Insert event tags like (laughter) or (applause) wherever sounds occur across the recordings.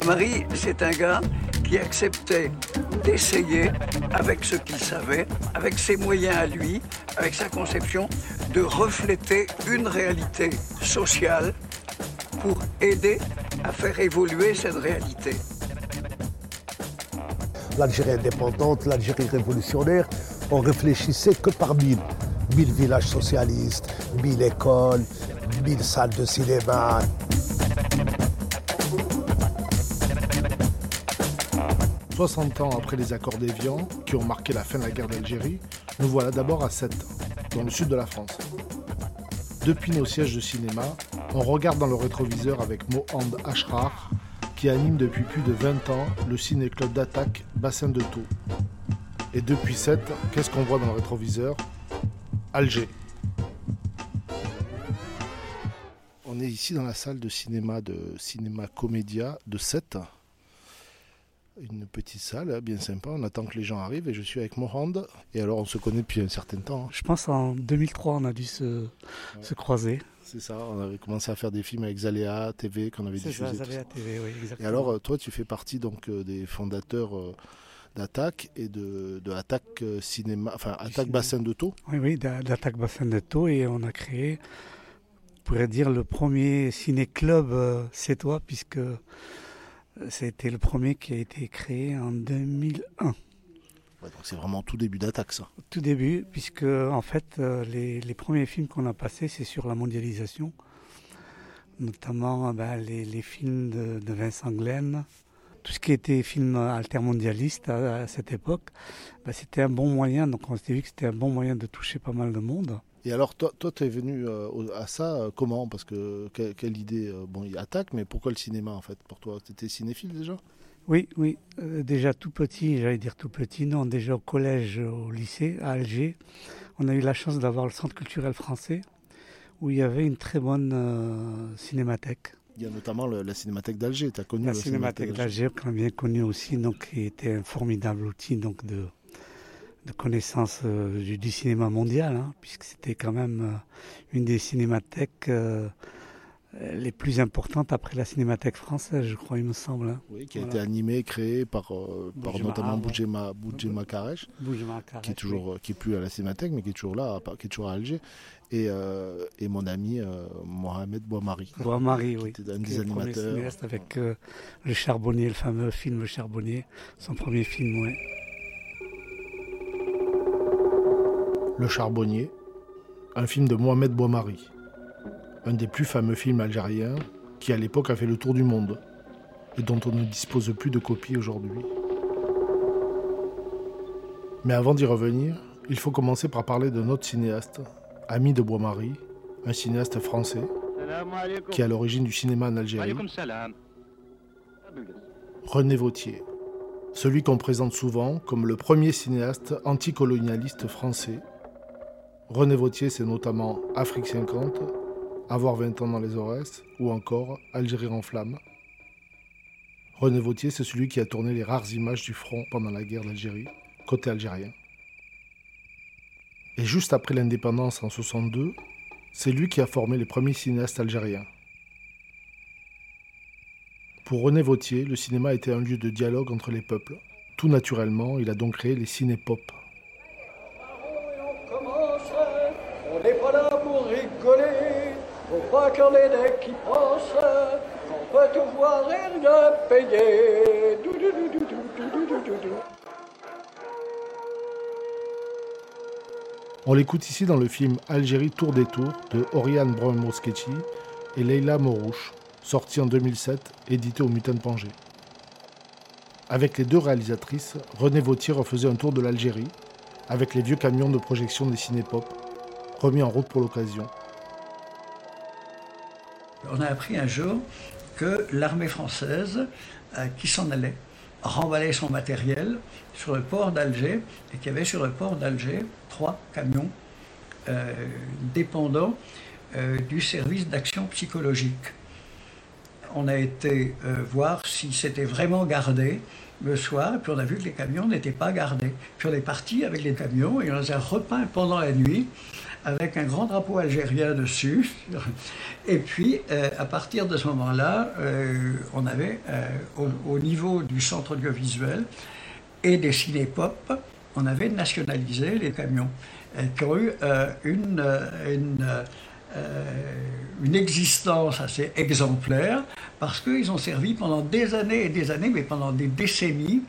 Bois-Marie, c'est un gars qui acceptait d'essayer, avec ce qu'il savait, avec ses moyens à lui, avec sa conception, de refléter une réalité sociale pour aider à faire évoluer cette réalité. L'Algérie indépendante, l'Algérie révolutionnaire, on réfléchissait que par mille. Mille villages socialistes, mille écoles, mille salles de cinéma. 60 ans après les accords d'Évian, qui ont marqué la fin de la guerre d'Algérie, nous voilà d'abord à 7 dans le sud de la France. Depuis nos sièges de cinéma, on regarde dans le rétroviseur avec Mohand Ashrar, qui anime depuis plus de 20 ans le ciné-club d'attaque Bassin de Thau. Et depuis 7, qu'est-ce qu'on voit dans le rétroviseur? Alger. On est ici dans la salle de cinéma de Cinéma Comédia de 7 une petite salle hein, bien sympa. On attend que les gens arrivent et je suis avec Mohand. Et alors on se connaît depuis un certain temps. Hein. Je pense en 2003 on a dû se, se croiser. C'est ça, on avait commencé à faire des films avec Zalea TV qu'on avait diffusé. Ça, Zalea TV, oui, exactement. Et alors euh, toi tu fais partie donc euh, des fondateurs euh, d'Attaque et de, de Attaque Cinéma, enfin Attaque Bassin de Taux. Oui, oui, d'Attaque Bassin de Taux et on a créé, on pourrait dire, le premier ciné-club c'est toi puisque c'était le premier qui a été créé en 2001. donc c'est vraiment tout début d'attaque, ça. Tout début, puisque en fait, euh, les, premiers films qu'on a passés, c'est sur la mondialisation, notamment bah, les, films de, Vincent Glenn. Tout ce qui était film altermondialiste à, à cette époque, bah, c'était un bon moyen. Donc on s'est vu que c'était un bon moyen de toucher pas mal de monde. Et alors, toi, tu es venu euh, à ça euh, comment? Parce que quelle, idée euh, Bon, il attaque, mais pourquoi le cinéma en fait? Pour toi, tu étais cinéphile déjà? Oui, oui. déjà tout petit, j'allais dire tout petit, non, déjà au collège, au lycée, à Alger, on a eu la chance d'avoir le centre culturel français où il y avait une très bonne cinémathèque. Il y a notamment la cinémathèque d'Alger, tu as connu la, cinémathèque d'Alger, qu'on a bien connu aussi, donc qui était un formidable outil donc de de connaissance euh, du, cinéma mondial, hein, puisque c'était quand même euh, une des cinémathèques euh, les plus importantes après la cinémathèque française, je crois, il me semble. Hein. Oui, qui a été animée, créée par, par notamment Boudjema, Boudjema Karesh, qui est toujours, qui est plus à la cinémathèque, mais qui est toujours là, qui est toujours à Alger, et, et mon ami Mohamed Boamari. Boamari, oui. Était un des animateurs. avec le Charbonnier, le fameux film Le Charbonnier, son premier film, oui. Le Charbonnier, un film de Mohamed Bouamari, un des plus fameux films algériens qui à l'époque a fait le tour du monde et dont on ne dispose plus de copies aujourd'hui. Mais avant d'y revenir, il faut commencer par parler de notre cinéaste, ami de Bois-Marie, un cinéaste français qui est à l'origine du cinéma en Algérie, René Vautier, celui qu'on présente souvent comme le premier cinéaste anticolonialiste français René Vautier, c'est notamment Afrique 50, Avoir 20 ans dans les Aurès ou encore Algérie en flammes. René Vautier, c'est celui qui a tourné les rares images du front pendant la guerre d'Algérie, côté algérien. Et juste après l'indépendance en 62, c'est lui qui a formé les premiers cinéastes algériens. Pour René Vautier, le cinéma était un lieu de dialogue entre les peuples. Tout naturellement, il a donc créé les ciné-pop, qui On peut tout voir et ne payer. On l'écoute ici dans le film Algérie Tour des Tours de Oriane Brown-Moschetti et Leila Morouche, sorti en 2007, édité au Mutant Pangé. Avec les deux réalisatrices, René Vautier refaisait un tour de l'Algérie, avec les vieux camions de projection des cinépop, remis en route pour l'occasion, on a appris un jour que l'armée française, euh, qui s'en allait, remballait son matériel sur le port d'Alger et qu'il y avait sur le port d'Alger trois camions euh, dépendants euh, du service d'action psychologique. On a été voir si c'était vraiment gardé le soir, puis on a vu que les camions n'étaient pas gardés. Puis on est parti avec les camions et on les a repeints pendant la nuit avec un grand drapeau algérien dessus. (laughs) Et puis, euh, à partir de ce moment-là, euh, on avait au, au, niveau du centre audiovisuel et des cinépop, on avait nationalisé les camions qui ont eu une, une euh, une existence assez exemplaire parce qu'ils ont servi pendant des années et des années, mais pendant des décennies,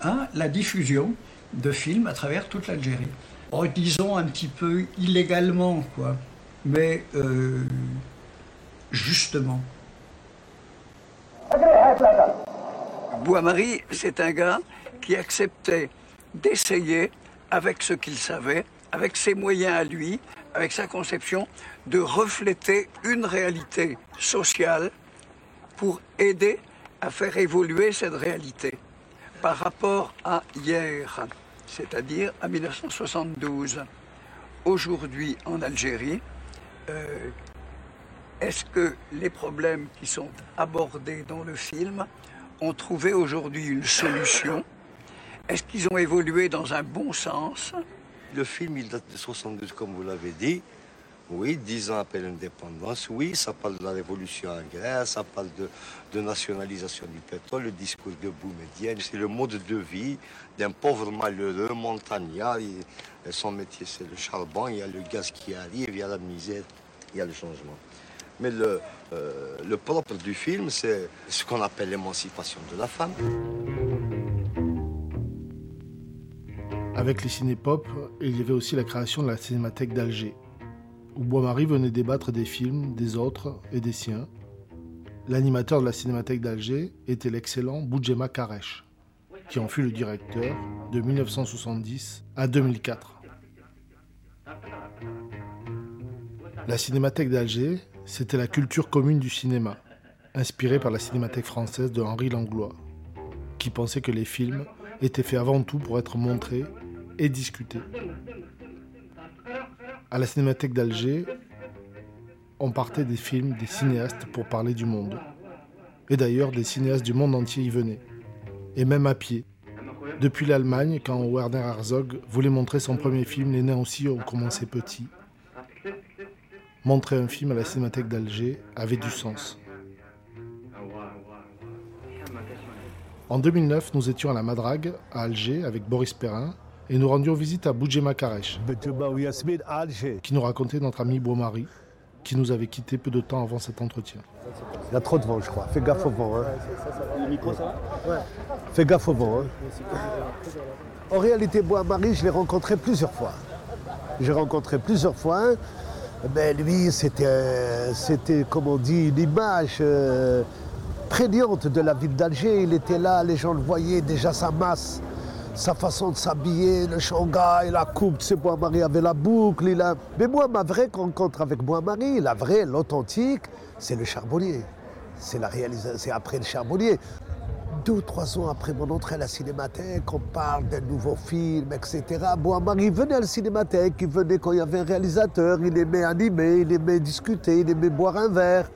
à la diffusion de films à travers toute l'Algérie. Disons un petit peu illégalement, quoi, mais euh, justement. Bois-Marie, c'est un gars qui acceptait d'essayer avec ce qu'il savait, avec ses moyens à lui, avec sa conception, de refléter une réalité sociale pour aider à faire évoluer cette réalité par rapport à hier, c'est-à-dire à 1972. Aujourd'hui en Algérie, euh, est-ce que les problèmes qui sont abordés dans le film ont trouvé aujourd'hui une solution? Est-ce qu'ils ont évolué dans un bon sens? Le film, il date de 72, comme vous l'avez dit. Oui, dix ans après l'indépendance, oui, ça parle de la révolution en Grèce, ça parle de, nationalisation du pétrole, le discours de Boumedienne. C'est le mode de vie d'un pauvre malheureux montagnard. son métier, c'est le charbon, il y a le gaz qui arrive, il y a la misère, il y a le changement. Mais le, euh, le propre du film, c'est ce qu'on appelle l'émancipation de la femme. Avec les cinépop, il y avait aussi la création de la Cinémathèque d'Alger, où Bois-Marie venait débattre des films des autres et des siens. L'animateur de la Cinémathèque d'Alger était l'excellent Boudjema Karesh, qui en fut le directeur de 1970 à 2004. La Cinémathèque d'Alger, c'était la culture commune du cinéma, inspirée par la Cinémathèque française de Henri Langlois, qui pensait que les films étaient faits avant tout pour être montrés et discuter. À la Cinémathèque d'Alger, on partait des films des cinéastes pour parler du monde. Et d'ailleurs, des cinéastes du monde entier y venaient. Et même à pied. Depuis l'Allemagne, quand Werner Herzog voulait montrer son premier film, les nains aussi ont commencé petits. Montrer un film à la Cinémathèque d'Alger avait du sens. En 2009, nous étions à la Madrague, à Alger, avec Boris Perrin, et nous rendions visite à Boudjema Karesh, qui nous racontait notre ami Boumari, qui nous avait quitté peu de temps avant cet entretien. Il y a trop de vent, je crois. Fais gaffe au vent. Hein. Le micro, ça va Fais gaffe au vent. Hein. En réalité, Bois-Marie, je l'ai rencontré plusieurs fois. J'ai rencontré plusieurs fois. Mais lui, c'était, c'était comme on dit, une image euh, prégnante de la ville d'Alger. Il était là, les gens le voyaient, déjà sa masse sa façon de s'habiller, le Shanghai, la coupe, tu sais, Bois-Marie avait la boucle. Il a... Mais moi, ma vraie rencontre avec Bois-Marie, la vraie, l'authentique, c'est le charbonnier. C'est après le charbonnier. Deux ou trois ans après mon entrée à la cinémathèque, on parle d'un nouveau film, etc. Bois-Marie venait à la cinémathèque, il venait quand il y avait un réalisateur, il aimait animer, il aimait discuter, il aimait boire un verre.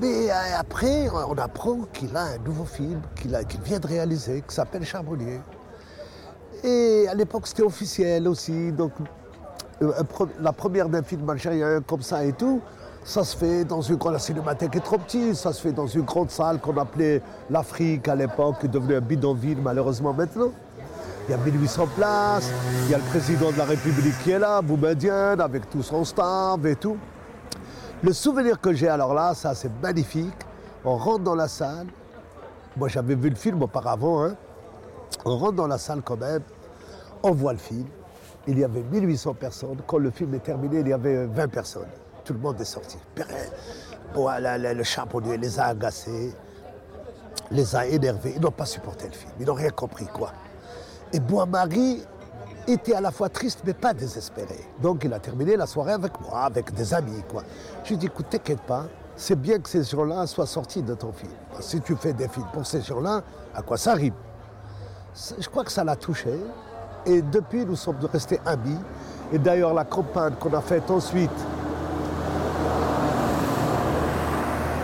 Mais euh, après, on apprend qu'il a un nouveau film qu'il vient de réaliser, qui s'appelle Charbonnier. Et à l'époque, c'était officiel aussi. Donc, euh, la première d'un film algérien comme ça et tout, ça se fait dans une grande. Cinémathèque est trop petite, ça se fait dans une grande salle qu'on appelait l'Afrique à l'époque, qui devenue un bidonville malheureusement maintenant. Il y a 1800 places, il y a le président de la République qui est là, Boumedienne, avec tout son staff et tout. Le souvenir que j'ai alors là, ça c'est magnifique. On rentre dans la salle. Moi j'avais vu le film auparavant, hein. On rentre dans la salle quand même, on voit le film. Il y avait 1800 personnes. Quand le film est terminé, il y avait 20 personnes. Tout le monde est sorti. Bon, le charbonnier les a agacés, les a énervés. Ils n'ont pas supporté le film. Ils n'ont rien compris, quoi. Et Bois-Marie était à la fois triste, mais pas désespéré. Donc il a terminé la soirée avec moi, avec des amis, quoi. Je lui ai dit, écoute, t'inquiète pas, c'est bien que ces gens-là soient sortis de ton film. Si tu fais des films pour ces gens-là, à quoi ça rime? Je crois que ça l'a touché. Et depuis, nous sommes restés amis. Et d'ailleurs, la campagne qu'on a faite ensuite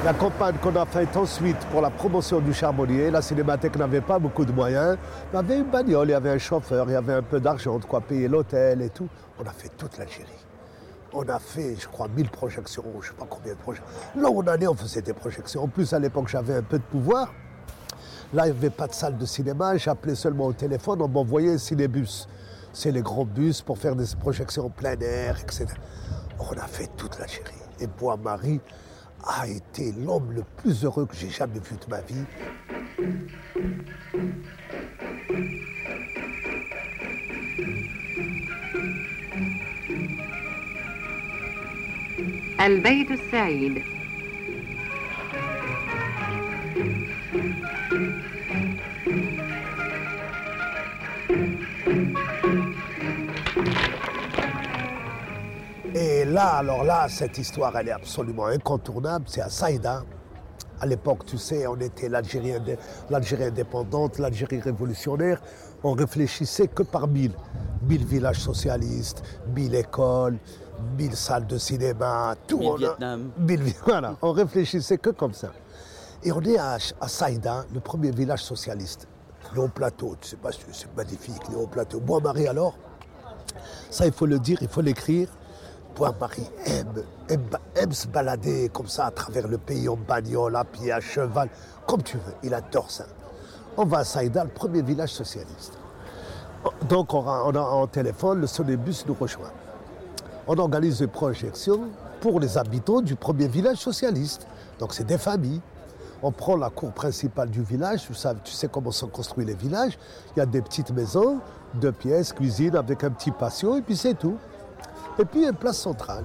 La campagne qu'on a faite ensuite pour la promotion du charbonnier, la cinémathèque n'avait pas beaucoup de moyens. Il y avait une bagnole, il y avait un chauffeur, il y avait un peu d'argent de quoi payer l'hôtel et tout. On a fait toute l'Algérie. On a fait, je crois, 1000 projections, je ne sais pas combien de projections. Là où on allait, on faisait des projections. En plus, à l'époque, j'avais un peu de pouvoir. Là, il n'y avait pas de salle de cinéma. J'appelais seulement au téléphone. On m'envoyait un cinébus. C'est les grands bus pour faire des projections en plein air, etc. On a fait toute l'Algérie. Et Bois-Marie, a été l'homme le plus heureux que j'ai jamais vu de ma vie. البيت السعيد Et là, alors là, cette histoire, elle est absolument incontournable. C'est à Saïda. À l'époque, tu sais, on était l'Algérie indépendante, l'Algérie révolutionnaire. On réfléchissait que par mille. Mille villages socialistes, mille écoles, mille salles de cinéma, tout. Mille Vietnam. (laughs) voilà, on réfléchissait que comme ça. Et on est à, à Saïda, le premier village socialiste. Le Haut-Plateau, tu sais pas, c'est magnifique, le Haut-Plateau. Bois-Marie alors, ça il faut le dire, il faut l'écrire. Bois-Marie aime, aime, se balader comme ça à travers le pays en bagnole, à pied, à cheval, comme tu veux. Il adore ça. On va à Saïda, le premier village socialiste. Donc on a, en téléphone, le sonébus nous rejoint. On organise des projections pour les habitants du premier village socialiste. Donc c'est des familles. On prend la cour principale du village, tu sais, tu sais comment sont construits les villages. Il y a des petites maisons, deux pièces, cuisine avec un petit patio, et puis c'est tout. Et puis une place centrale.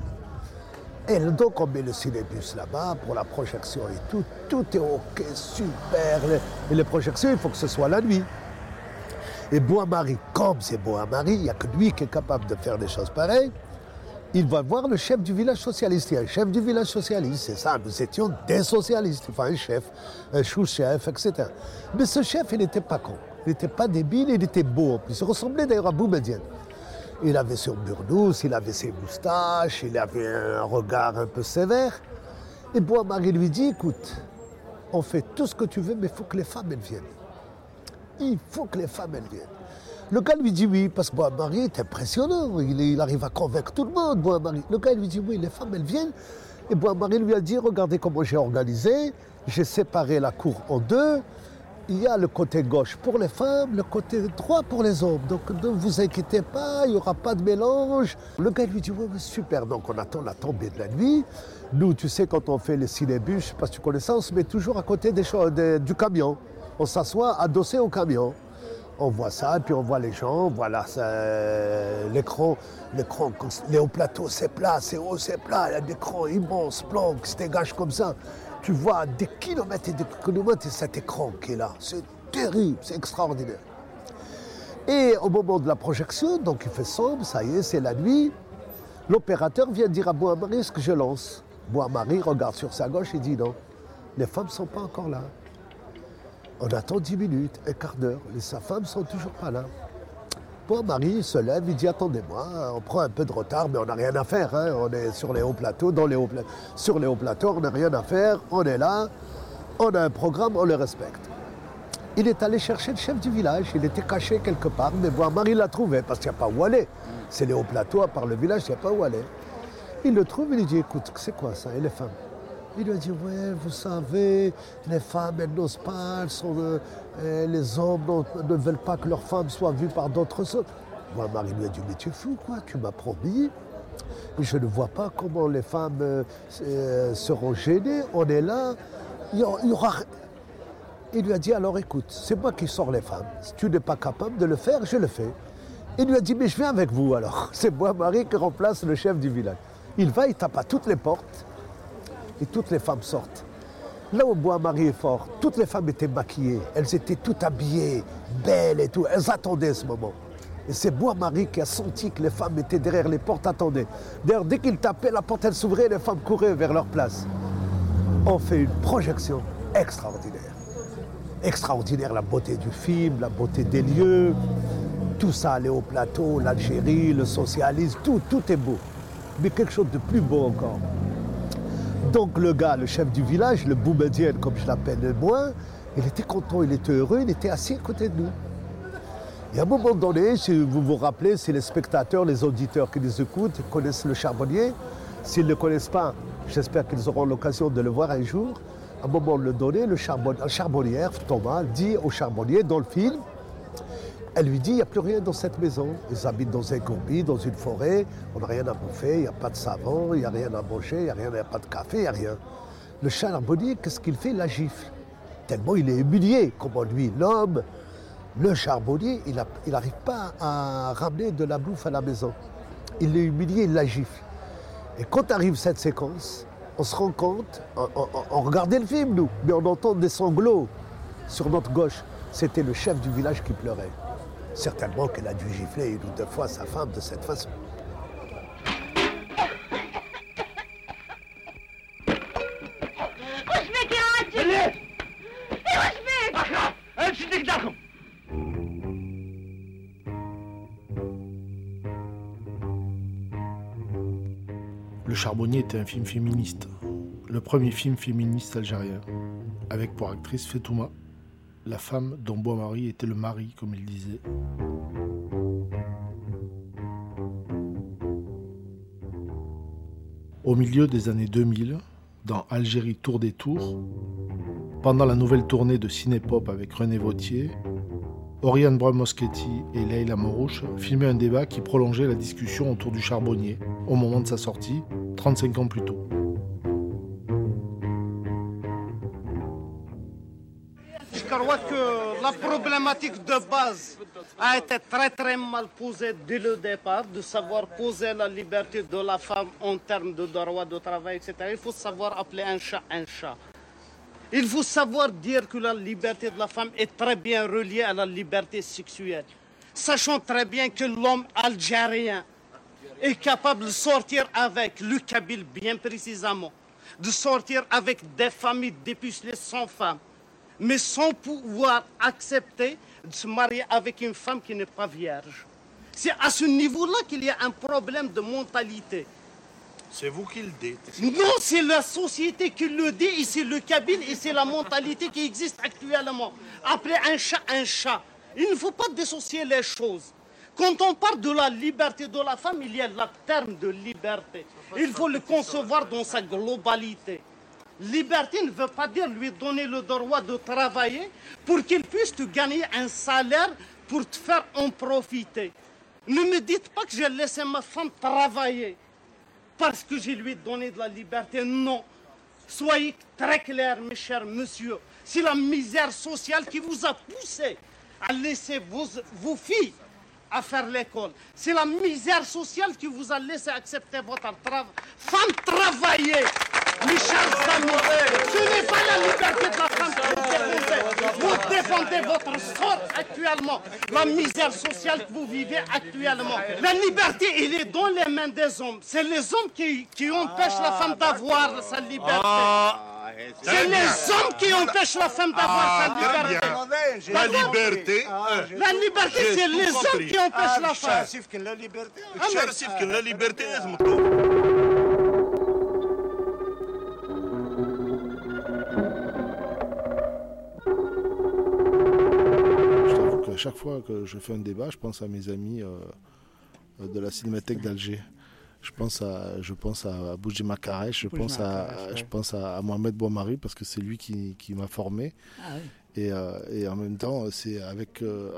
Et donc on met le cinébus là-bas pour la projection et tout. Tout est ok, super. Et les projections, il faut que ce soit la nuit. Et Bois-Marie, comme c'est Bois-Marie, il n'y a que lui qui est capable de faire des choses pareilles. Il va voir le chef du village socialiste. Il y a un chef du village socialiste, c'est ça. Nous étions des socialistes. Enfin, un chef, un chou-chef, etc. Mais ce chef, il n'était pas con. Il n'était pas débile, il était beau. Il ressemblait d'ailleurs à Boumedienne. Il avait son burdous, il avait ses moustaches, il avait un regard un peu sévère. Et Bois-Marie lui dit, écoute, on fait tout ce que tu veux, mais il faut que les femmes, elles viennent. Il faut que les femmes, elles viennent. Le gars lui dit oui, parce que Bois-Marie est impressionnant. Il, arrive à convaincre tout le monde, Bois-Marie. Le gars lui dit oui, les femmes, elles viennent. Et Bois-Marie lui a dit, regardez comment j'ai organisé. J'ai séparé la cour en deux il y a le côté gauche pour les femmes, le côté droit pour les hommes. Donc ne vous inquiétez pas, il n'y aura pas de mélange. Le gars lui dit, ouais, super. Donc on attend la tombée de la nuit. Nous, tu sais, quand on fait les cinébus, je ne sais pas si tu connais ça, on se met toujours à côté du camion. On s'assoit adossé au camion. On voit ça, puis on voit les gens, voilà l'écran, l'écran, les hauts plateaux, c'est plat, c'est haut, c'est plat, il y a des écrans immenses, qui se dégagent comme ça tu vois des kilomètres et des kilomètres et cet écran qui est là. C'est terrible, c'est extraordinaire. Et au moment de la projection, donc il fait sombre, ça y est, c'est la nuit, l'opérateur vient dire à Bois-Marie ce que je lance? Bois-Marie regarde sur sa gauche et dit non, les femmes ne sont pas encore là. On attend dix minutes, un quart d'heure, et sa femme ne sont toujours pas là. Marie se lève, il dit attendez-moi, on prend un peu de retard, mais on n'a rien à faire. Hein. On est sur les hauts plateaux, dans les hauts sur les hauts plateaux, on n'a rien à faire, on est là, on a un programme, on le respecte. Il est allé chercher le chef du village, il était caché quelque part, mais Marie l'a trouvé, parce qu'il n'y a pas où aller. C'est les hauts plateaux, à part le village, il n'y a pas où aller. Il le trouve, il lui dit écoute, c'est quoi ça? Et les femmes il lui a dit, ouais, vous savez, les femmes, elles n'osent pas, euh, les hommes ne veulent pas que leurs femmes soient vues par d'autres hommes. Moi, Marie lui a dit, mais tu es fou, quoi, tu m'as promis. Je ne vois pas comment les femmes euh, euh, seront gênées. On est là. Il lui a dit, alors écoute, c'est moi qui sors les femmes. Si tu n'es pas capable de le faire, je le fais. Il lui a dit, mais je viens avec vous alors. (laughs) C'est moi, Marie, qui remplace le chef du village. Il va, il tape à toutes les portes et toutes les femmes sortent. Là où Bois-Marie est fort, toutes les femmes étaient maquillées, elles étaient toutes habillées, belles et tout, elles attendaient ce moment. Et c'est Bois-Marie qui a senti que les femmes étaient derrière les portes, attendaient. D'ailleurs, dès qu'il tapait, la porte s'ouvrait les femmes couraient vers leur place. On fait une projection extraordinaire. Extraordinaire la beauté du film, la beauté des lieux, tout ça, allait au plateau, l'Algérie, le socialisme, tout, tout est beau. Mais quelque chose de plus beau encore Donc le gars, le chef du village, le Boumedienne comme je l'appelle moi, il était content, il était heureux, il était assis à côté de nous. Et à un moment donné, si vous vous rappelez, c'est les spectateurs, les auditeurs qui nous écoutent, connaissent le charbonnier. S'ils ne le connaissent pas, j'espère qu'ils auront l'occasion de le voir un jour. À un moment donné, le charbonnier, charbonnière, Thomas, dit au charbonnier dans le film, elle lui dit, il n'y a plus rien dans cette maison. Ils habitent dans un gourbi, dans une forêt, on n'a rien à bouffer, il n'y a pas de savon, il n'y a rien à manger, il n'y a, rien, a pas de café, il n'y a rien. Le charbonnier, qu'est-ce qu'il fait? Il la gifle. Tellement il est humilié, comment lui, l'homme, le charbonnier, il n'arrive pas à ramener de la bouffe à la maison. Il est humilié, il la gifle. Et quand arrive cette séquence, on se rend compte, on, regardait le film nous, mais on entend des sanglots sur notre gauche. C'était le chef du village qui pleurait. Certainement qu'elle a dû gifler une ou deux fois sa femme de cette façon. Le Charbonnier était un film féministe, le premier film féministe algérien, avec pour actrice Fetouma, la femme dont Bois-Marie était le mari, comme il disait. Au milieu des années 2000, dans Algérie Tour des Tours, pendant la nouvelle tournée de Cinépop avec René Vautier, Oriane Brun-Moschetti et Leila Morouche filmaient un débat qui prolongeait la discussion autour du charbonnier au moment de sa sortie, 35 ans plus tôt. Problématique de base a été très très mal posée dès le départ, de savoir poser la liberté de la femme en termes de droit de travail, etc. Il faut savoir appeler un chat un chat. Il faut savoir dire que la liberté de la femme est très bien reliée à la liberté sexuelle. Sachant très bien que l'homme algérien est capable de sortir avec le Kabyle bien précisément, de sortir avec des familles dépucelées sans femmes, mais sans pouvoir accepter de se marier avec une femme qui n'est pas vierge. C'est à ce niveau-là qu'il y a un problème de mentalité. C'est vous qui le dites. Non, c'est la société qui le dit, et c'est le cabine, et c'est la mentalité qui existe actuellement. Appeler un chat un chat. Il ne faut pas dissocier les choses. Quand on parle de la liberté de la femme, il y a le terme de liberté. Il faut le concevoir dans sa globalité. Liberté ne veut pas dire lui donner le droit de travailler pour qu'il puisse te gagner un salaire pour te faire en profiter. Ne me dites pas que j'ai laissé ma femme travailler parce que j'ai lui donné de la liberté. Non. Soyez très clairs, mes chers messieurs. C'est la misère sociale qui vous a poussé à laisser vos, vos filles à faire l'école. C'est la misère sociale qui vous a laissé accepter votre travail. Femme travailler. Chers amis, ce n'est pas la liberté de la femme que vous défendez. Vous défendez votre sort actuellement, la misère sociale que vous vivez actuellement. La liberté, elle est dans les mains des hommes. C'est les hommes qui, qui empêchent la femme d'avoir sa liberté. Ah, c'est les hommes qui empêchent la femme d'avoir sa ah, liberté. La liberté. La liberté, c'est les hommes qui empêchent la femme. La liberté. La liberté. Chaque fois que je fais un débat, je pense à mes amis euh, de la Cinémathèque d'Alger. Je pense à, je pense à Boujima je pense à, je pense à, Mohamed Bouamari parce que c'est lui qui, qui m'a formé. Ah et, euh, et, en même temps, c'est avec, euh,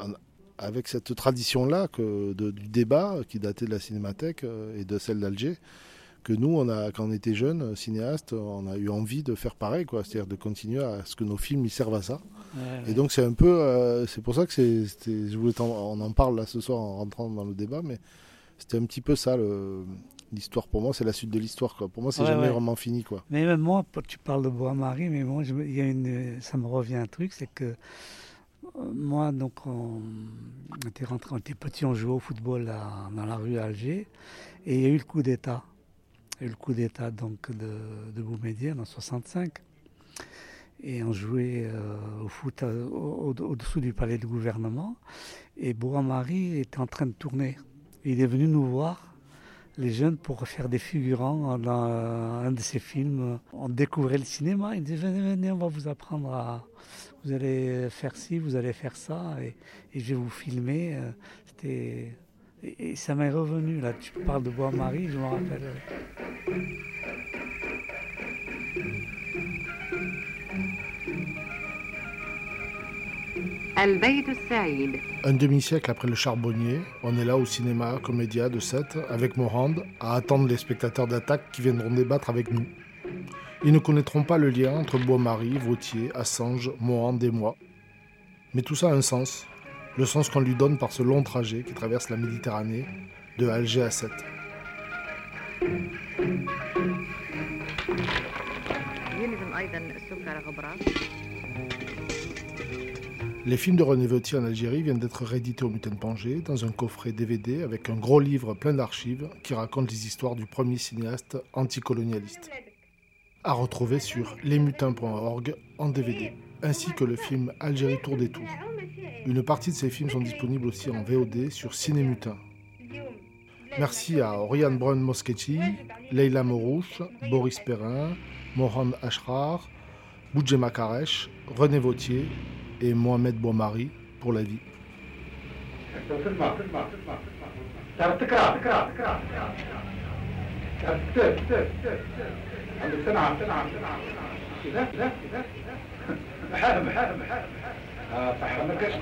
avec cette tradition-là que du débat qui datait de la Cinémathèque et de celle d'Alger que nous, on a, quand on était jeunes, cinéastes, on a eu envie de faire pareil, quoi. C'est-à-dire de continuer à ce que nos films ils servent à ça. Et donc c'est un peu, euh, c'est pour ça que c'est, je voulais on en parle là ce soir en rentrant dans le débat, mais c'était un petit peu ça l'histoire pour moi, c'est la suite de l'histoire. Quoi. Pour moi, c'est jamais vraiment fini. Quoi. Mais même moi, tu parles de Bois-Marie, mais moi, il y a une, ça me revient un truc, c'est que euh, moi, donc, on, était rentré, on était petit, on jouait au football dans la rue Alger, et il y a eu le coup d'État. Il le coup d'État donc de, de en 65 et on jouait euh, au foot euh, au-dessous du palais du gouvernement. Et Bois-Marie était en train de tourner. Il est venu nous voir les jeunes pour faire des figurants dans un de ces films. On découvrait le cinéma, ils disaient venez, venez, on va vous apprendre à... Vous allez faire ci, vous allez faire ça, et, je vais vous filmer. C'était... Et, ça m'est revenu, là, tu parles de Bois-Marie, je me rappelle. Un demi-siècle après le charbonnier, on est là au cinéma Comédia de 7 avec Morand à attendre les spectateurs d'attaque qui viendront débattre avec nous. Ils ne connaîtront pas le lien entre Bois-Marie, Vautier, Assange, Morand et moi. Mais tout ça a un sens, le sens qu'on lui donne par ce long trajet qui traverse la Méditerranée de Alger à 7. Les films de René Vautier en Algérie viennent d'être réédités au Mutin Pangé dans un coffret DVD avec un gros livre plein d'archives qui raconte les histoires du premier cinéaste anticolonialiste. À retrouver sur lesmutins.org en DVD, ainsi que le film Algérie Tour des Tours. Une partie de ces films sont disponibles aussi en VOD sur Cinémutin. Merci à Oriane Brun Moschetti, Leila Morouche, Boris Perrin, Mohamed Ashrar, Boudjema Karesh, René Vautier et Mohamed Boumari pour la vie. (laughs) آه، فحمكش